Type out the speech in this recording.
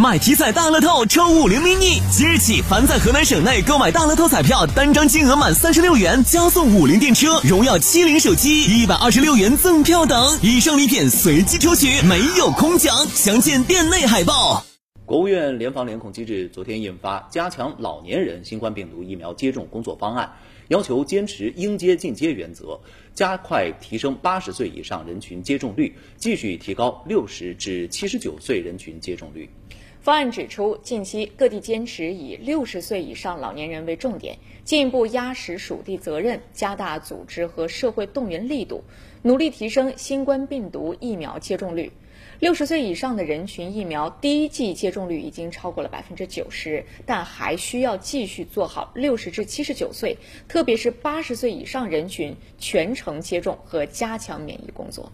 买体彩大乐透抽五菱 mini，即日起凡在河南省内购买大乐透彩票，单张金额满三十六元，加送五菱电车、荣耀七零手机一百二十六元赠票等。以上礼品随机抽取，没有空奖。详见店内海报。国务院联防联控机制昨天印发《加强老年人新冠病毒疫苗接种工作方案》，要求坚持应接尽接原则，加快提升八十岁以上人群接种率，继续提高六十至七十九岁人群接种率。方案指出，近期各地坚持以六十岁以上老年人为重点，进一步压实属地责任，加大组织和社会动员力度，努力提升新冠病毒疫苗接种率。六十岁以上的人群疫苗第一剂接种率已经超过了百分之九十，但还需要继续做好六十至七十九岁，特别是八十岁以上人群全程接种和加强免疫工作。